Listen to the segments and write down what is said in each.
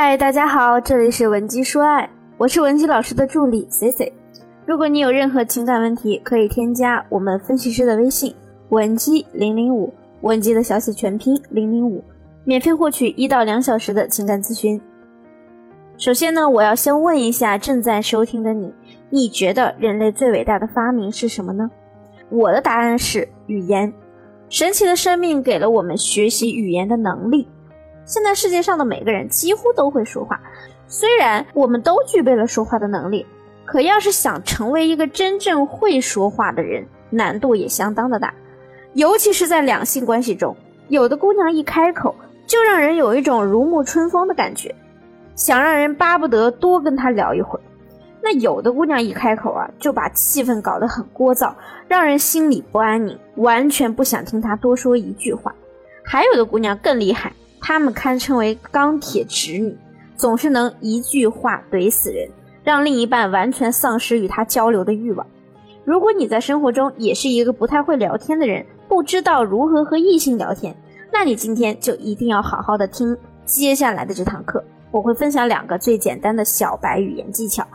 嗨，大家好，这里是文姬说爱，我是文姬老师的助理 C C。如果你有任何情感问题，可以添加我们分析师的微信文姬零零五，文姬的小写全拼零零五，免费获取一到两小时的情感咨询。首先呢，我要先问一下正在收听的你，你觉得人类最伟大的发明是什么呢？我的答案是语言。神奇的生命给了我们学习语言的能力。现在世界上的每个人几乎都会说话，虽然我们都具备了说话的能力，可要是想成为一个真正会说话的人，难度也相当的大。尤其是在两性关系中，有的姑娘一开口就让人有一种如沐春风的感觉，想让人巴不得多跟她聊一会儿。那有的姑娘一开口啊，就把气氛搞得很聒噪，让人心里不安宁，完全不想听她多说一句话。还有的姑娘更厉害。她们堪称为钢铁直女，总是能一句话怼死人，让另一半完全丧失与她交流的欲望。如果你在生活中也是一个不太会聊天的人，不知道如何和异性聊天，那你今天就一定要好好的听接下来的这堂课。我会分享两个最简单的小白语言技巧，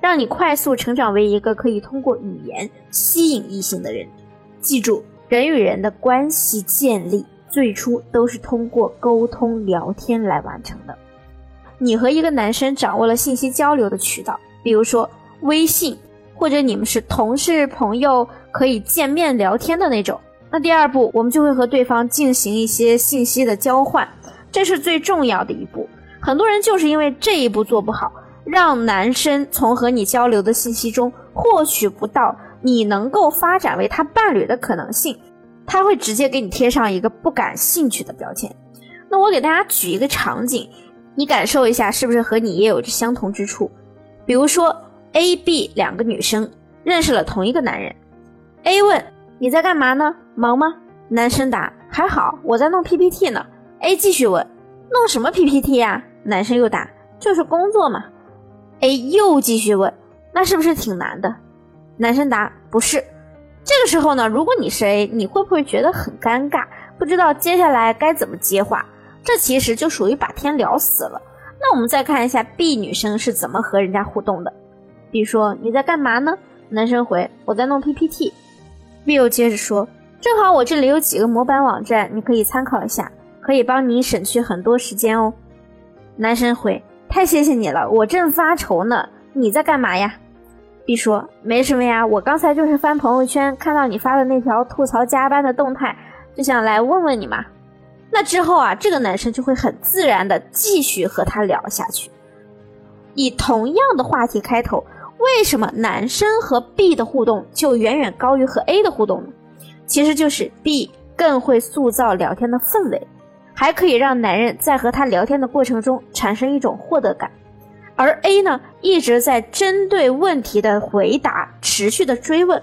让你快速成长为一个可以通过语言吸引异性的人。记住，人与人的关系建立。最初都是通过沟通聊天来完成的。你和一个男生掌握了信息交流的渠道，比如说微信，或者你们是同事朋友，可以见面聊天的那种。那第二步，我们就会和对方进行一些信息的交换，这是最重要的一步。很多人就是因为这一步做不好，让男生从和你交流的信息中获取不到你能够发展为他伴侣的可能性。他会直接给你贴上一个不感兴趣的标签。那我给大家举一个场景，你感受一下，是不是和你也有着相同之处？比如说，A、B 两个女生认识了同一个男人。A 问：“你在干嘛呢？忙吗？”男生答：“还好，我在弄 PPT 呢。”A 继续问：“弄什么 PPT 呀？”男生又答：“就是工作嘛。”A 又继续问：“那是不是挺难的？”男生答：“不是。”这个时候呢，如果你是 A，你会不会觉得很尴尬，不知道接下来该怎么接话？这其实就属于把天聊死了。那我们再看一下 B 女生是怎么和人家互动的。B 说：“你在干嘛呢？”男生回：“我在弄 PPT。”B 又接着说：“正好我这里有几个模板网站，你可以参考一下，可以帮你省去很多时间哦。”男生回：“太谢谢你了，我正发愁呢。你在干嘛呀？” B 说：“没什么呀，我刚才就是翻朋友圈，看到你发的那条吐槽加班的动态，就想来问问你嘛。”那之后啊，这个男生就会很自然的继续和他聊下去，以同样的话题开头。为什么男生和 B 的互动就远远高于和 A 的互动呢？其实就是 B 更会塑造聊天的氛围，还可以让男人在和他聊天的过程中产生一种获得感。而 A 呢，一直在针对问题的回答持续的追问，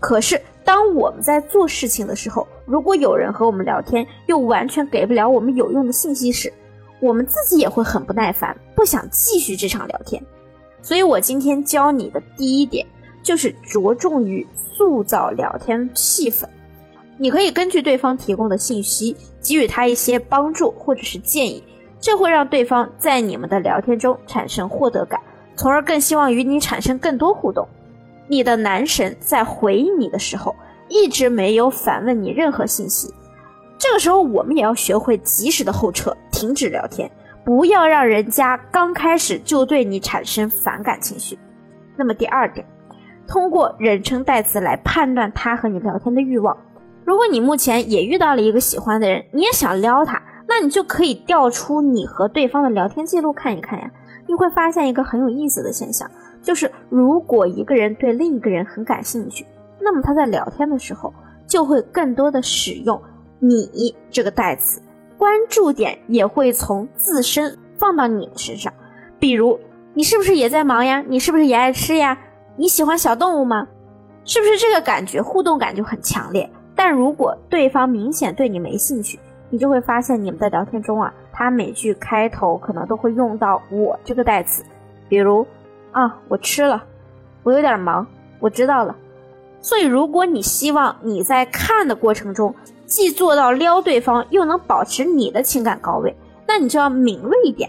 可是当我们在做事情的时候，如果有人和我们聊天，又完全给不了我们有用的信息时，我们自己也会很不耐烦，不想继续这场聊天。所以我今天教你的第一点，就是着重于塑造聊天气氛。你可以根据对方提供的信息，给予他一些帮助或者是建议。这会让对方在你们的聊天中产生获得感，从而更希望与你产生更多互动。你的男神在回应你的时候，一直没有反问你任何信息，这个时候我们也要学会及时的后撤，停止聊天，不要让人家刚开始就对你产生反感情绪。那么第二点，通过人称代词来判断他和你聊天的欲望。如果你目前也遇到了一个喜欢的人，你也想撩他。那你就可以调出你和对方的聊天记录看一看呀，你会发现一个很有意思的现象，就是如果一个人对另一个人很感兴趣，那么他在聊天的时候就会更多的使用“你”这个代词，关注点也会从自身放到你的身上，比如你是不是也在忙呀？你是不是也爱吃呀？你喜欢小动物吗？是不是这个感觉互动感就很强烈？但如果对方明显对你没兴趣，你就会发现，你们在聊天中啊，他每句开头可能都会用到“我”这个代词，比如啊，我吃了，我有点忙，我知道了。所以，如果你希望你在看的过程中既做到撩对方，又能保持你的情感高位，那你就要敏锐一点。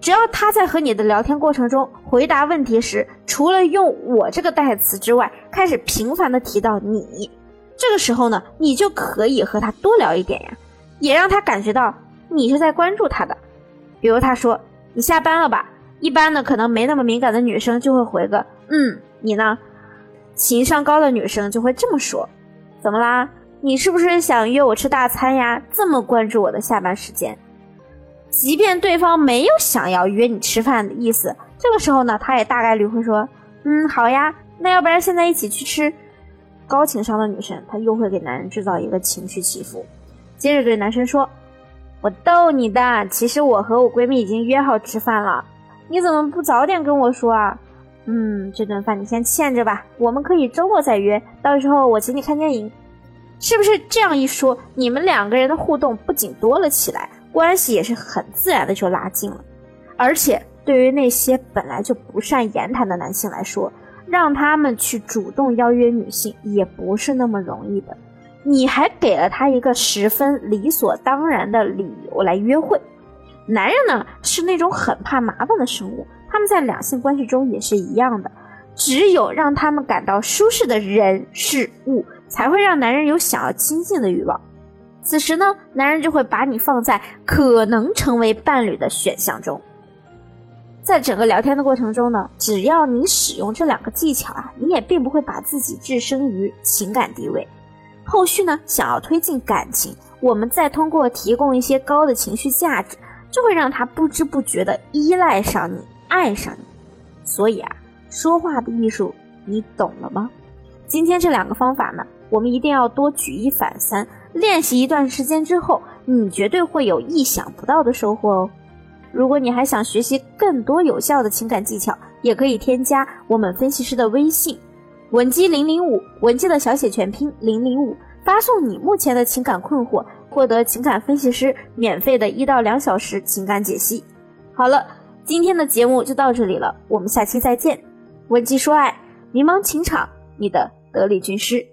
只要他在和你的聊天过程中回答问题时，除了用我这个代词之外，开始频繁的提到你，这个时候呢，你就可以和他多聊一点呀，也让他感觉到你是在关注他的。比如他说你下班了吧，一般呢可能没那么敏感的女生就会回个嗯，你呢？情商高的女生就会这么说，怎么啦？你是不是想约我吃大餐呀？这么关注我的下班时间？即便对方没有想要约你吃饭的意思，这个时候呢，他也大概率会说：“嗯，好呀，那要不然现在一起去吃。”高情商的女生，她又会给男人制造一个情绪起伏，接着对男生说：“我逗你的，其实我和我闺蜜已经约好吃饭了，你怎么不早点跟我说啊？”嗯，这顿饭你先欠着吧，我们可以周末再约，到时候我请你看电影，是不是这样一说，你们两个人的互动不仅多了起来？关系也是很自然的就拉近了，而且对于那些本来就不善言谈的男性来说，让他们去主动邀约女性也不是那么容易的。你还给了他一个十分理所当然的理由来约会。男人呢是那种很怕麻烦的生物，他们在两性关系中也是一样的。只有让他们感到舒适的人事物，才会让男人有想要亲近的欲望。此时呢，男人就会把你放在可能成为伴侣的选项中。在整个聊天的过程中呢，只要你使用这两个技巧啊，你也并不会把自己置身于情感低位。后续呢，想要推进感情，我们再通过提供一些高的情绪价值，就会让他不知不觉的依赖上你，爱上你。所以啊，说话的艺术，你懂了吗？今天这两个方法呢？我们一定要多举一反三，练习一段时间之后，你绝对会有意想不到的收获哦。如果你还想学习更多有效的情感技巧，也可以添加我们分析师的微信文姬零零五，文姬的小写全拼零零五，发送你目前的情感困惑，获得情感分析师免费的一到两小时情感解析。好了，今天的节目就到这里了，我们下期再见。文姬说爱，迷茫情场，你的得力军师。